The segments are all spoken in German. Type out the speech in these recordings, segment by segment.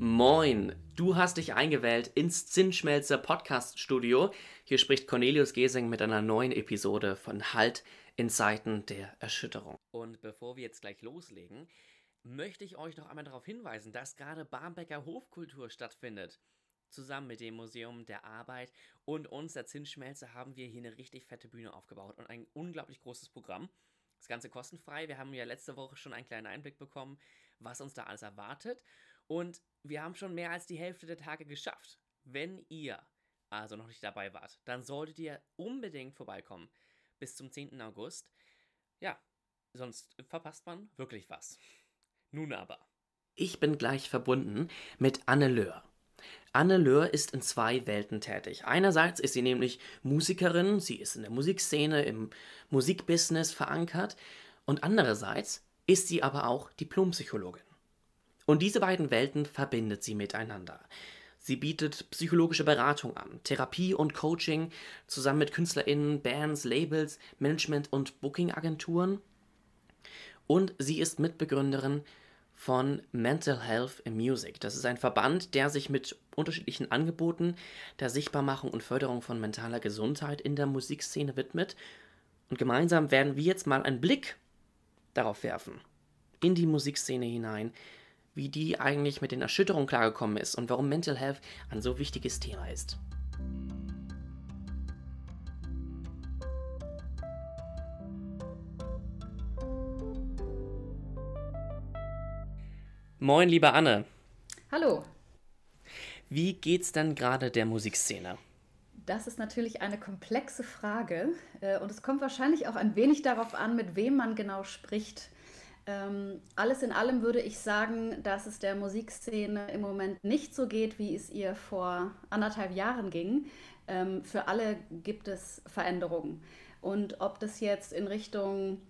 Moin, du hast dich eingewählt ins Zinnschmelzer Podcast Studio. Hier spricht Cornelius Gesing mit einer neuen Episode von Halt in Zeiten der Erschütterung. Und bevor wir jetzt gleich loslegen, möchte ich euch noch einmal darauf hinweisen, dass gerade Barmbecker Hofkultur stattfindet. Zusammen mit dem Museum der Arbeit und uns, der Zinsschmelze, haben wir hier eine richtig fette Bühne aufgebaut und ein unglaublich großes Programm. Das Ganze kostenfrei. Wir haben ja letzte Woche schon einen kleinen Einblick bekommen, was uns da alles erwartet. Und wir haben schon mehr als die Hälfte der Tage geschafft. Wenn ihr also noch nicht dabei wart, dann solltet ihr unbedingt vorbeikommen bis zum 10. August. Ja, sonst verpasst man wirklich was. Nun aber. Ich bin gleich verbunden mit Anne Löhr. Anne Löhr ist in zwei Welten tätig. Einerseits ist sie nämlich Musikerin, sie ist in der Musikszene, im Musikbusiness verankert und andererseits ist sie aber auch Diplompsychologin. Und diese beiden Welten verbindet sie miteinander. Sie bietet psychologische Beratung an, Therapie und Coaching zusammen mit KünstlerInnen, Bands, Labels, Management- und Booking-Agenturen. Und sie ist Mitbegründerin von Mental Health in Music. Das ist ein Verband, der sich mit unterschiedlichen Angeboten der Sichtbarmachung und Förderung von mentaler Gesundheit in der Musikszene widmet. Und gemeinsam werden wir jetzt mal einen Blick darauf werfen, in die Musikszene hinein, wie die eigentlich mit den Erschütterungen klargekommen ist und warum Mental Health ein so wichtiges Thema ist. Moin, liebe Anne. Hallo. Wie geht's denn gerade der Musikszene? Das ist natürlich eine komplexe Frage äh, und es kommt wahrscheinlich auch ein wenig darauf an, mit wem man genau spricht. Ähm, alles in allem würde ich sagen, dass es der Musikszene im Moment nicht so geht, wie es ihr vor anderthalb Jahren ging. Ähm, für alle gibt es Veränderungen. Und ob das jetzt in Richtung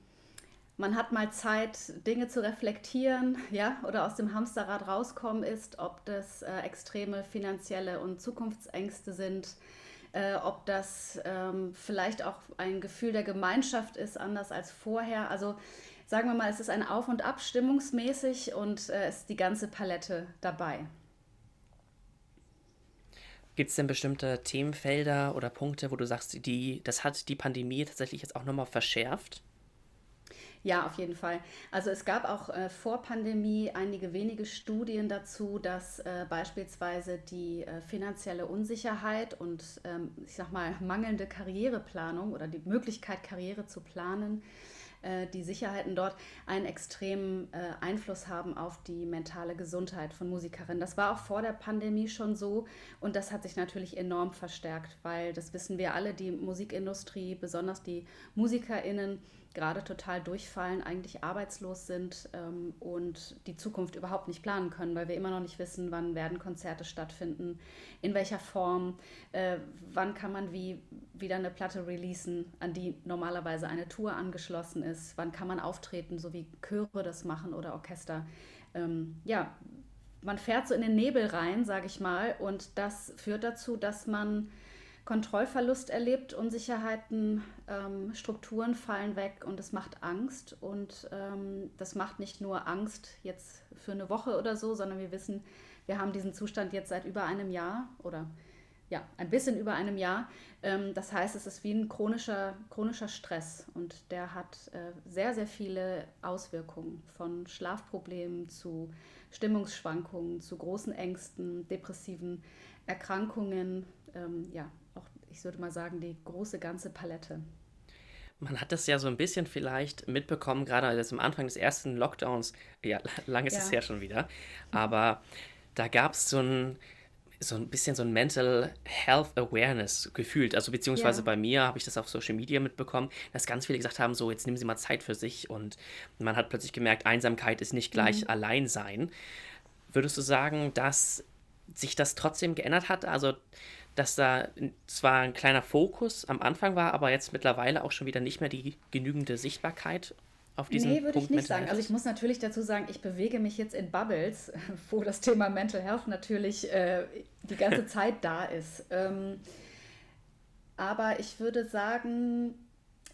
man hat mal Zeit, Dinge zu reflektieren, ja, oder aus dem Hamsterrad rauskommen ist, ob das äh, extreme finanzielle und Zukunftsängste sind, äh, ob das ähm, vielleicht auch ein Gefühl der Gemeinschaft ist, anders als vorher. Also sagen wir mal, es ist ein Auf und Ab stimmungsmäßig und äh, ist die ganze Palette dabei. Gibt es denn bestimmte Themenfelder oder Punkte, wo du sagst, die, das hat die Pandemie tatsächlich jetzt auch nochmal verschärft? Ja, auf jeden Fall. Also es gab auch äh, vor Pandemie einige wenige Studien dazu, dass äh, beispielsweise die äh, finanzielle Unsicherheit und ähm, ich sag mal mangelnde Karriereplanung oder die Möglichkeit, Karriere zu planen, die Sicherheiten dort einen extremen äh, Einfluss haben auf die mentale Gesundheit von Musikerinnen. Das war auch vor der Pandemie schon so und das hat sich natürlich enorm verstärkt, weil das wissen wir alle, die Musikindustrie, besonders die Musikerinnen, gerade total durchfallen, eigentlich arbeitslos sind ähm, und die Zukunft überhaupt nicht planen können, weil wir immer noch nicht wissen, wann werden Konzerte stattfinden, in welcher Form, äh, wann kann man wie wieder eine Platte releasen, an die normalerweise eine Tour angeschlossen ist, wann kann man auftreten, so wie Chöre das machen oder Orchester. Ähm, ja, man fährt so in den Nebel rein, sage ich mal, und das führt dazu, dass man Kontrollverlust erlebt, Unsicherheiten, ähm, Strukturen fallen weg und es macht Angst. Und ähm, das macht nicht nur Angst jetzt für eine Woche oder so, sondern wir wissen, wir haben diesen Zustand jetzt seit über einem Jahr oder ja, ein bisschen über einem Jahr. Ähm, das heißt, es ist wie ein chronischer, chronischer Stress und der hat äh, sehr, sehr viele Auswirkungen von Schlafproblemen zu Stimmungsschwankungen, zu großen Ängsten, depressiven Erkrankungen. Ähm, ja, ich würde mal sagen, die große ganze Palette. Man hat das ja so ein bisschen vielleicht mitbekommen, gerade jetzt am Anfang des ersten Lockdowns. Ja, lang ist ja. es ja schon wieder. Aber da gab es so ein, so ein bisschen so ein Mental Health Awareness gefühlt. Also beziehungsweise ja. bei mir habe ich das auf Social Media mitbekommen, dass ganz viele gesagt haben, so jetzt nehmen Sie mal Zeit für sich und man hat plötzlich gemerkt, Einsamkeit ist nicht gleich mhm. Alleinsein. Würdest du sagen, dass sich das trotzdem geändert hat? Also dass da zwar ein kleiner Fokus am Anfang war, aber jetzt mittlerweile auch schon wieder nicht mehr die genügende Sichtbarkeit auf diesen Nee, würde ich nicht sagen. Also ich muss natürlich dazu sagen, ich bewege mich jetzt in Bubbles, wo das Thema Mental Health natürlich äh, die ganze Zeit da ist. Ähm, aber ich würde sagen,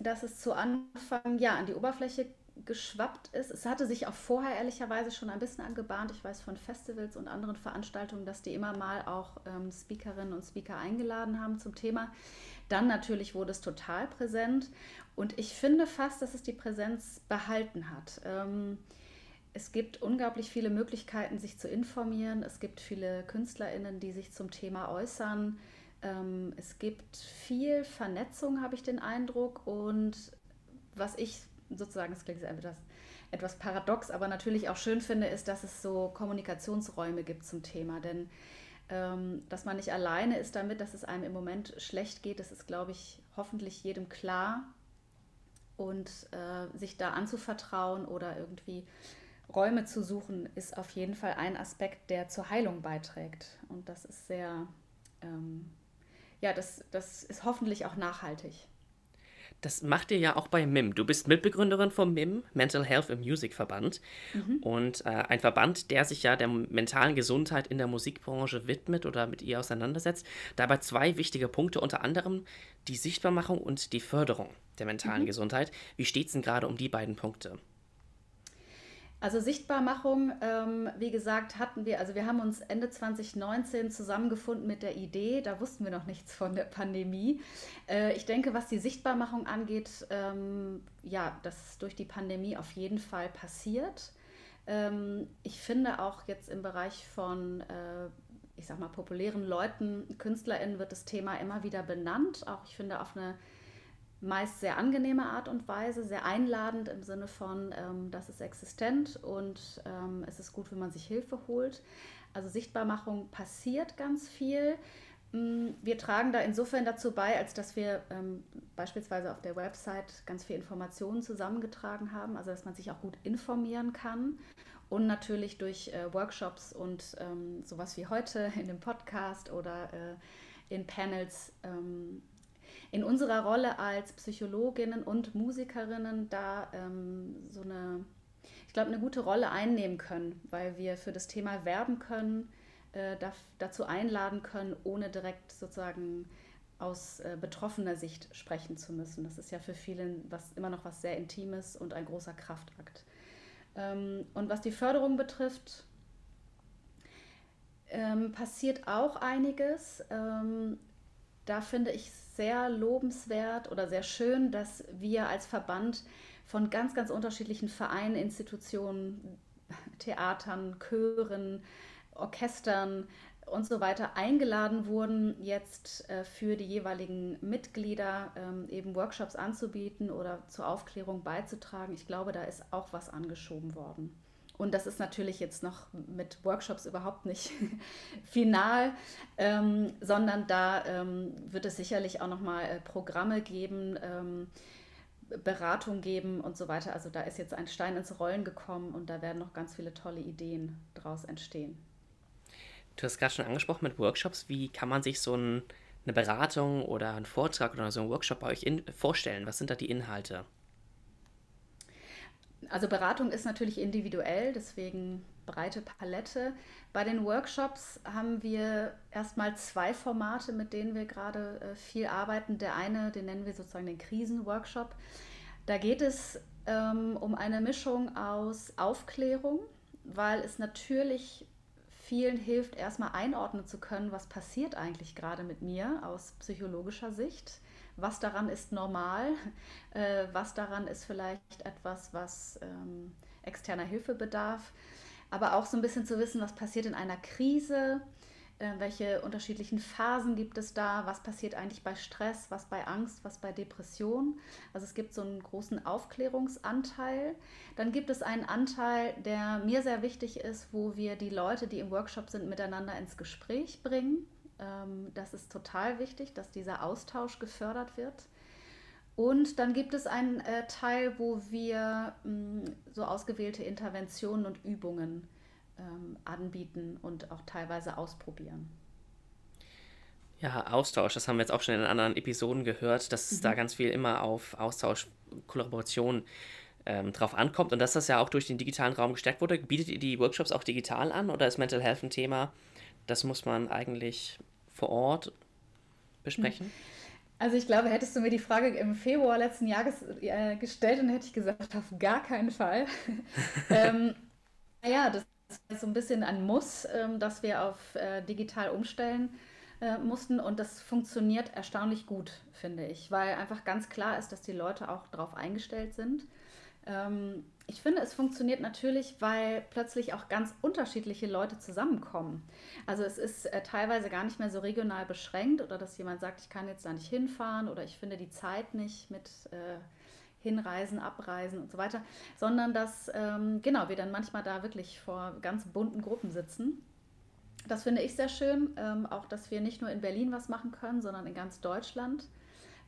dass es zu Anfang ja an die Oberfläche geschwappt ist. Es hatte sich auch vorher ehrlicherweise schon ein bisschen angebahnt. Ich weiß von Festivals und anderen Veranstaltungen, dass die immer mal auch ähm, Speakerinnen und Speaker eingeladen haben zum Thema. Dann natürlich wurde es total präsent und ich finde fast, dass es die Präsenz behalten hat. Ähm, es gibt unglaublich viele Möglichkeiten, sich zu informieren. Es gibt viele KünstlerInnen, die sich zum Thema äußern. Ähm, es gibt viel Vernetzung, habe ich den Eindruck. Und was ich sozusagen, das klingt etwas, etwas paradox, aber natürlich auch schön finde, ist, dass es so Kommunikationsräume gibt zum Thema. Denn ähm, dass man nicht alleine ist damit, dass es einem im Moment schlecht geht, das ist, glaube ich, hoffentlich jedem klar. Und äh, sich da anzuvertrauen oder irgendwie Räume zu suchen, ist auf jeden Fall ein Aspekt, der zur Heilung beiträgt. Und das ist sehr, ähm, ja, das, das ist hoffentlich auch nachhaltig. Das macht ihr ja auch bei MIM. Du bist Mitbegründerin vom MIM, Mental Health im Music Verband. Mhm. Und äh, ein Verband, der sich ja der mentalen Gesundheit in der Musikbranche widmet oder mit ihr auseinandersetzt. Dabei zwei wichtige Punkte, unter anderem die Sichtbarmachung und die Förderung der mentalen mhm. Gesundheit. Wie steht es denn gerade um die beiden Punkte? Also Sichtbarmachung, ähm, wie gesagt, hatten wir, also wir haben uns Ende 2019 zusammengefunden mit der Idee, da wussten wir noch nichts von der Pandemie. Äh, ich denke, was die Sichtbarmachung angeht, ähm, ja, das ist durch die Pandemie auf jeden Fall passiert. Ähm, ich finde auch jetzt im Bereich von, äh, ich sag mal, populären Leuten, KünstlerInnen wird das Thema immer wieder benannt, auch ich finde auf eine meist sehr angenehme Art und Weise, sehr einladend im Sinne von, ähm, das ist existent und ähm, es ist gut, wenn man sich Hilfe holt. Also Sichtbarmachung passiert ganz viel. Mm, wir tragen da insofern dazu bei, als dass wir ähm, beispielsweise auf der Website ganz viel Informationen zusammengetragen haben, also dass man sich auch gut informieren kann und natürlich durch äh, Workshops und ähm, sowas wie heute in dem Podcast oder äh, in Panels ähm, in unserer Rolle als Psychologinnen und Musikerinnen da ähm, so eine, ich glaube, eine gute Rolle einnehmen können, weil wir für das Thema werben können, äh, da, dazu einladen können, ohne direkt sozusagen aus äh, betroffener Sicht sprechen zu müssen. Das ist ja für viele was, immer noch was sehr Intimes und ein großer Kraftakt. Ähm, und was die Förderung betrifft, ähm, passiert auch einiges. Ähm, da finde ich sehr lobenswert oder sehr schön, dass wir als Verband von ganz, ganz unterschiedlichen Vereinen, Institutionen, Theatern, Chören, Orchestern und so weiter eingeladen wurden, jetzt äh, für die jeweiligen Mitglieder ähm, eben Workshops anzubieten oder zur Aufklärung beizutragen. Ich glaube, da ist auch was angeschoben worden. Und das ist natürlich jetzt noch mit Workshops überhaupt nicht final, ähm, sondern da ähm, wird es sicherlich auch nochmal äh, Programme geben, ähm, Beratung geben und so weiter. Also da ist jetzt ein Stein ins Rollen gekommen und da werden noch ganz viele tolle Ideen draus entstehen. Du hast gerade schon angesprochen mit Workshops. Wie kann man sich so ein, eine Beratung oder einen Vortrag oder so einen Workshop bei euch in, vorstellen? Was sind da die Inhalte? Also Beratung ist natürlich individuell, deswegen breite Palette. Bei den Workshops haben wir erstmal zwei Formate, mit denen wir gerade äh, viel arbeiten. Der eine, den nennen wir sozusagen den Krisenworkshop. Da geht es ähm, um eine Mischung aus Aufklärung, weil es natürlich vielen hilft, erstmal einordnen zu können, was passiert eigentlich gerade mit mir aus psychologischer Sicht was daran ist normal, äh, was daran ist vielleicht etwas, was ähm, externer Hilfe bedarf, aber auch so ein bisschen zu wissen, was passiert in einer Krise, äh, welche unterschiedlichen Phasen gibt es da, was passiert eigentlich bei Stress, was bei Angst, was bei Depression. Also es gibt so einen großen Aufklärungsanteil. Dann gibt es einen Anteil, der mir sehr wichtig ist, wo wir die Leute, die im Workshop sind, miteinander ins Gespräch bringen. Ähm, das ist total wichtig, dass dieser Austausch gefördert wird. Und dann gibt es einen äh, Teil, wo wir mh, so ausgewählte Interventionen und Übungen ähm, anbieten und auch teilweise ausprobieren. Ja, Austausch, das haben wir jetzt auch schon in anderen Episoden gehört, dass mhm. da ganz viel immer auf Austausch, Kollaboration ähm, drauf ankommt und dass das ja auch durch den digitalen Raum gestärkt wurde. Bietet ihr die Workshops auch digital an oder ist Mental Health ein Thema, das muss man eigentlich vor Ort besprechen? Also ich glaube, hättest du mir die Frage im Februar letzten Jahres äh, gestellt, dann hätte ich gesagt, auf gar keinen Fall. ähm, naja, das ist so ein bisschen ein Muss, ähm, dass wir auf äh, digital umstellen äh, mussten und das funktioniert erstaunlich gut, finde ich, weil einfach ganz klar ist, dass die Leute auch darauf eingestellt sind. Ähm, ich finde, es funktioniert natürlich, weil plötzlich auch ganz unterschiedliche Leute zusammenkommen. Also es ist äh, teilweise gar nicht mehr so regional beschränkt oder dass jemand sagt, ich kann jetzt da nicht hinfahren oder ich finde die Zeit nicht mit äh, Hinreisen, Abreisen und so weiter, sondern dass ähm, genau wir dann manchmal da wirklich vor ganz bunten Gruppen sitzen. Das finde ich sehr schön, ähm, auch dass wir nicht nur in Berlin was machen können, sondern in ganz Deutschland.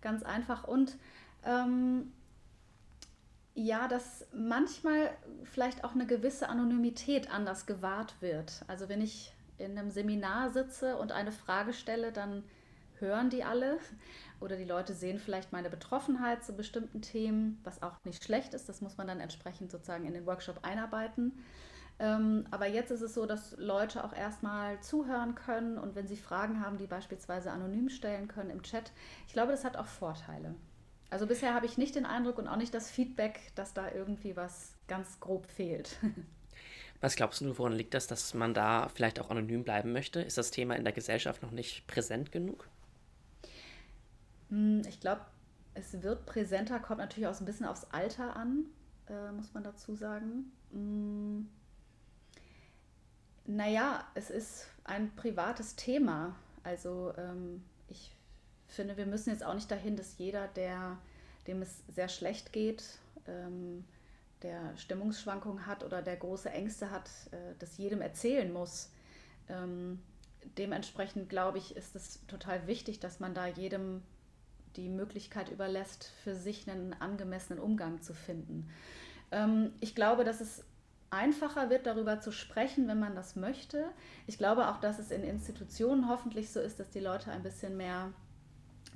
Ganz einfach und ähm, ja, dass manchmal vielleicht auch eine gewisse Anonymität anders gewahrt wird. Also wenn ich in einem Seminar sitze und eine Frage stelle, dann hören die alle oder die Leute sehen vielleicht meine Betroffenheit zu bestimmten Themen, was auch nicht schlecht ist. Das muss man dann entsprechend sozusagen in den Workshop einarbeiten. Ähm, aber jetzt ist es so, dass Leute auch erstmal zuhören können und wenn sie Fragen haben, die beispielsweise anonym stellen können im Chat. Ich glaube, das hat auch Vorteile. Also bisher habe ich nicht den Eindruck und auch nicht das Feedback, dass da irgendwie was ganz grob fehlt. Was glaubst du, woran liegt das, dass man da vielleicht auch anonym bleiben möchte? Ist das Thema in der Gesellschaft noch nicht präsent genug? Hm, ich glaube, es wird präsenter, kommt natürlich auch ein bisschen aufs Alter an, äh, muss man dazu sagen. Hm, naja, es ist ein privates Thema. Also ähm, finde, wir müssen jetzt auch nicht dahin, dass jeder, der, dem es sehr schlecht geht, ähm, der Stimmungsschwankungen hat oder der große Ängste hat, äh, das jedem erzählen muss. Ähm, dementsprechend glaube ich, ist es total wichtig, dass man da jedem die Möglichkeit überlässt, für sich einen angemessenen Umgang zu finden. Ähm, ich glaube, dass es einfacher wird, darüber zu sprechen, wenn man das möchte. Ich glaube auch, dass es in Institutionen hoffentlich so ist, dass die Leute ein bisschen mehr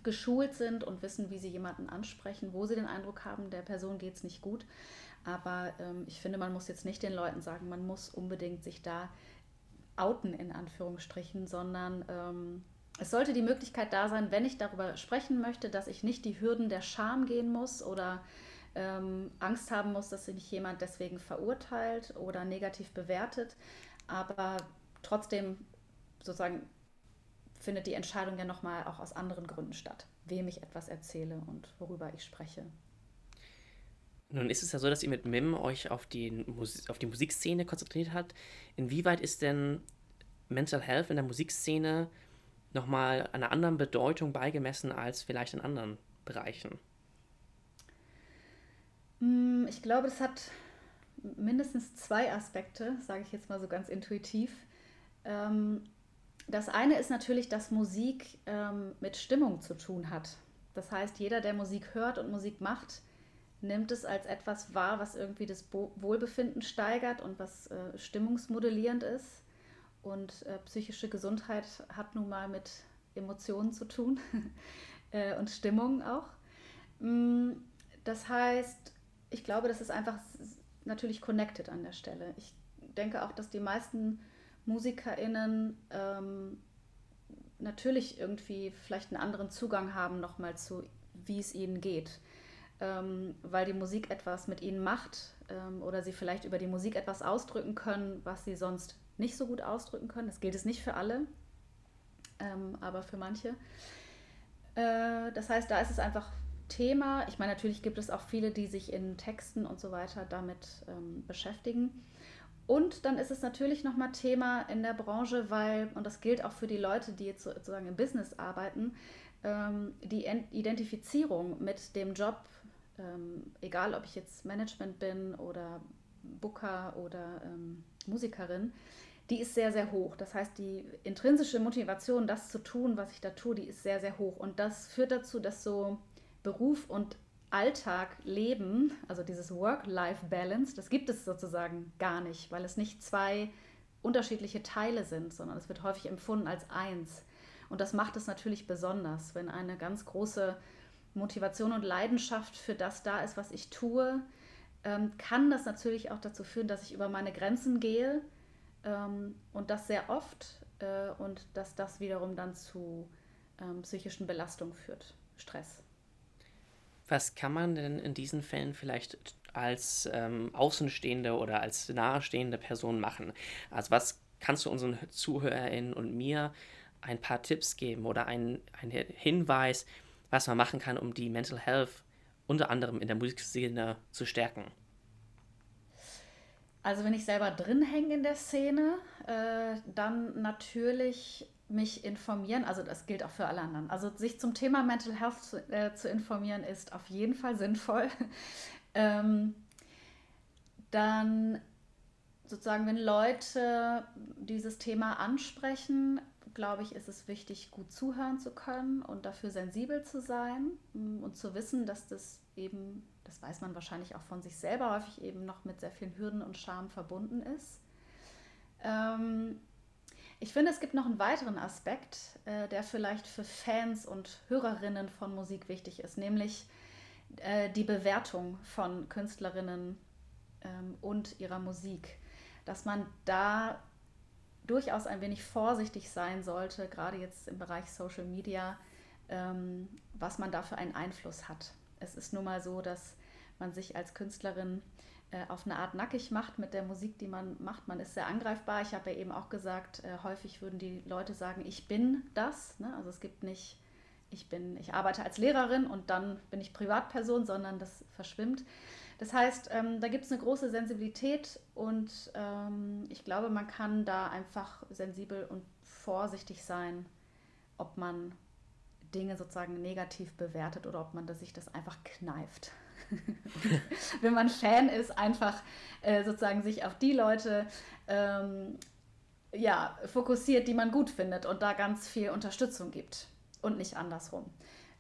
geschult sind und wissen, wie sie jemanden ansprechen, wo sie den Eindruck haben, der Person geht es nicht gut. Aber ähm, ich finde, man muss jetzt nicht den Leuten sagen, man muss unbedingt sich da outen, in Anführungsstrichen, sondern ähm, es sollte die Möglichkeit da sein, wenn ich darüber sprechen möchte, dass ich nicht die Hürden der Scham gehen muss oder ähm, Angst haben muss, dass sich jemand deswegen verurteilt oder negativ bewertet. Aber trotzdem sozusagen findet die Entscheidung ja nochmal auch aus anderen Gründen statt, wem ich etwas erzähle und worüber ich spreche. Nun ist es ja so, dass ihr mit MIM euch auf die, auf die Musikszene konzentriert habt. Inwieweit ist denn Mental Health in der Musikszene nochmal einer anderen Bedeutung beigemessen als vielleicht in anderen Bereichen? Hm, ich glaube, es hat mindestens zwei Aspekte, sage ich jetzt mal so ganz intuitiv. Das eine ist natürlich, dass Musik ähm, mit Stimmung zu tun hat. Das heißt, jeder, der Musik hört und Musik macht, nimmt es als etwas wahr, was irgendwie das Wohlbefinden steigert und was äh, stimmungsmodellierend ist. Und äh, psychische Gesundheit hat nun mal mit Emotionen zu tun äh, und Stimmung auch. Mm, das heißt, ich glaube, das ist einfach natürlich connected an der Stelle. Ich denke auch, dass die meisten MusikerInnen ähm, natürlich irgendwie vielleicht einen anderen Zugang haben nochmal zu, wie es ihnen geht. Ähm, weil die Musik etwas mit ihnen macht ähm, oder sie vielleicht über die Musik etwas ausdrücken können, was sie sonst nicht so gut ausdrücken können. Das gilt es nicht für alle, ähm, aber für manche. Äh, das heißt, da ist es einfach Thema. Ich meine, natürlich gibt es auch viele, die sich in Texten und so weiter damit ähm, beschäftigen. Und dann ist es natürlich nochmal Thema in der Branche, weil, und das gilt auch für die Leute, die jetzt sozusagen im Business arbeiten, ähm, die Identifizierung mit dem Job, ähm, egal ob ich jetzt Management bin oder Booker oder ähm, Musikerin, die ist sehr, sehr hoch. Das heißt, die intrinsische Motivation, das zu tun, was ich da tue, die ist sehr, sehr hoch. Und das führt dazu, dass so Beruf und Alltag leben, also dieses Work-Life-Balance, das gibt es sozusagen gar nicht, weil es nicht zwei unterschiedliche Teile sind, sondern es wird häufig empfunden als eins. Und das macht es natürlich besonders, wenn eine ganz große Motivation und Leidenschaft für das da ist, was ich tue, ähm, kann das natürlich auch dazu führen, dass ich über meine Grenzen gehe ähm, und das sehr oft äh, und dass das wiederum dann zu ähm, psychischen Belastungen führt Stress. Was kann man denn in diesen Fällen vielleicht als ähm, Außenstehende oder als nahestehende Person machen? Also was kannst du unseren ZuhörerInnen und mir ein paar Tipps geben oder einen, Hinweis, was man machen kann, um die Mental Health unter anderem in der Musikszene zu stärken? Also wenn ich selber drin hänge in der Szene, äh, dann natürlich mich informieren, also das gilt auch für alle anderen. Also sich zum Thema Mental Health zu, äh, zu informieren ist auf jeden Fall sinnvoll. ähm, dann sozusagen, wenn Leute dieses Thema ansprechen, glaube ich, ist es wichtig, gut zuhören zu können und dafür sensibel zu sein mm, und zu wissen, dass das eben, das weiß man wahrscheinlich auch von sich selber, häufig eben noch mit sehr vielen Hürden und Scham verbunden ist. Ähm, ich finde, es gibt noch einen weiteren Aspekt, äh, der vielleicht für Fans und Hörerinnen von Musik wichtig ist, nämlich äh, die Bewertung von Künstlerinnen ähm, und ihrer Musik. Dass man da durchaus ein wenig vorsichtig sein sollte, gerade jetzt im Bereich Social Media, ähm, was man da für einen Einfluss hat. Es ist nun mal so, dass man sich als Künstlerin auf eine Art nackig macht mit der Musik, die man macht. Man ist sehr angreifbar. Ich habe ja eben auch gesagt, äh, häufig würden die Leute sagen, ich bin das. Ne? Also es gibt nicht, ich bin, ich arbeite als Lehrerin und dann bin ich Privatperson, sondern das verschwimmt. Das heißt, ähm, da gibt es eine große Sensibilität und ähm, ich glaube, man kann da einfach sensibel und vorsichtig sein, ob man Dinge sozusagen negativ bewertet oder ob man sich das einfach kneift. wenn man Fan ist, einfach äh, sozusagen sich auf die Leute ähm, ja, fokussiert, die man gut findet und da ganz viel Unterstützung gibt und nicht andersrum.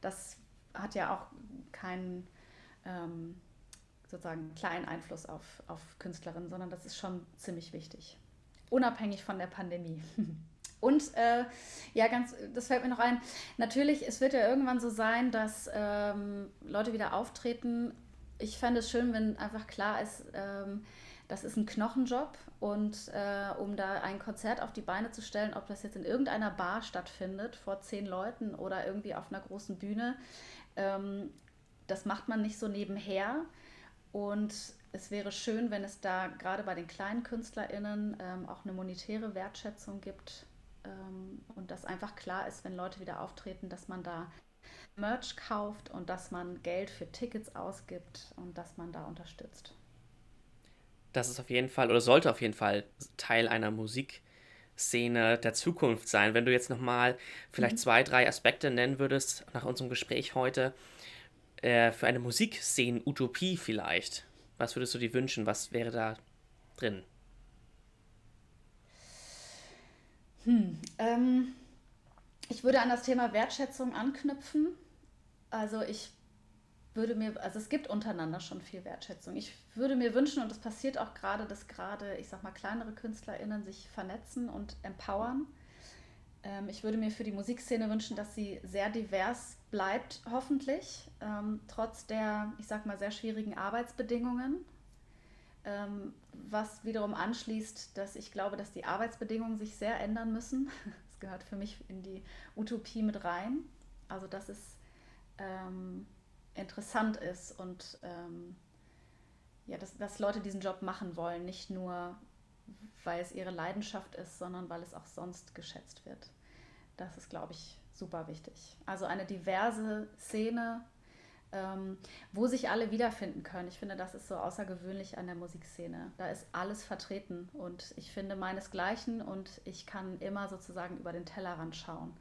Das hat ja auch keinen ähm, sozusagen kleinen Einfluss auf, auf Künstlerinnen, sondern das ist schon ziemlich wichtig. Unabhängig von der Pandemie. Und äh, ja, ganz, das fällt mir noch ein. Natürlich, es wird ja irgendwann so sein, dass ähm, Leute wieder auftreten. Ich fände es schön, wenn einfach klar ist, ähm, das ist ein Knochenjob und äh, um da ein Konzert auf die Beine zu stellen, ob das jetzt in irgendeiner Bar stattfindet, vor zehn Leuten oder irgendwie auf einer großen Bühne, ähm, das macht man nicht so nebenher. Und es wäre schön, wenn es da gerade bei den kleinen KünstlerInnen ähm, auch eine monetäre Wertschätzung gibt ähm, und dass einfach klar ist, wenn Leute wieder auftreten, dass man da Merch kauft und dass man Geld für Tickets ausgibt und dass man da unterstützt. Das ist auf jeden Fall oder sollte auf jeden Fall Teil einer Musikszene der Zukunft sein. Wenn du jetzt nochmal vielleicht mhm. zwei, drei Aspekte nennen würdest nach unserem Gespräch heute äh, für eine Musikszenen-Utopie vielleicht, was würdest du dir wünschen? Was wäre da drin? Hm, ähm, ich würde an das Thema Wertschätzung anknüpfen. Also ich würde mir, also es gibt untereinander schon viel Wertschätzung. Ich würde mir wünschen, und das passiert auch gerade, dass gerade, ich sag mal, kleinere KünstlerInnen sich vernetzen und empowern. Ähm, ich würde mir für die Musikszene wünschen, dass sie sehr divers bleibt, hoffentlich, ähm, trotz der, ich sag mal, sehr schwierigen Arbeitsbedingungen. Ähm, was wiederum anschließt, dass ich glaube, dass die Arbeitsbedingungen sich sehr ändern müssen. Gehört für mich in die Utopie mit rein. Also, dass es ähm, interessant ist und ähm, ja, dass, dass Leute diesen Job machen wollen, nicht nur, weil es ihre Leidenschaft ist, sondern weil es auch sonst geschätzt wird. Das ist, glaube ich, super wichtig. Also eine diverse Szene, ähm, wo sich alle wiederfinden können. Ich finde, das ist so außergewöhnlich an der Musikszene. Da ist alles vertreten und ich finde meinesgleichen und ich kann immer sozusagen über den Tellerrand schauen.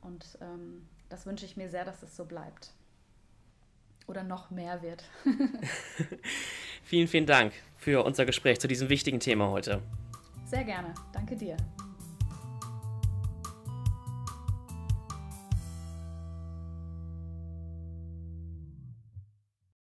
Und ähm, das wünsche ich mir sehr, dass es so bleibt. Oder noch mehr wird. vielen, vielen Dank für unser Gespräch zu diesem wichtigen Thema heute. Sehr gerne. Danke dir.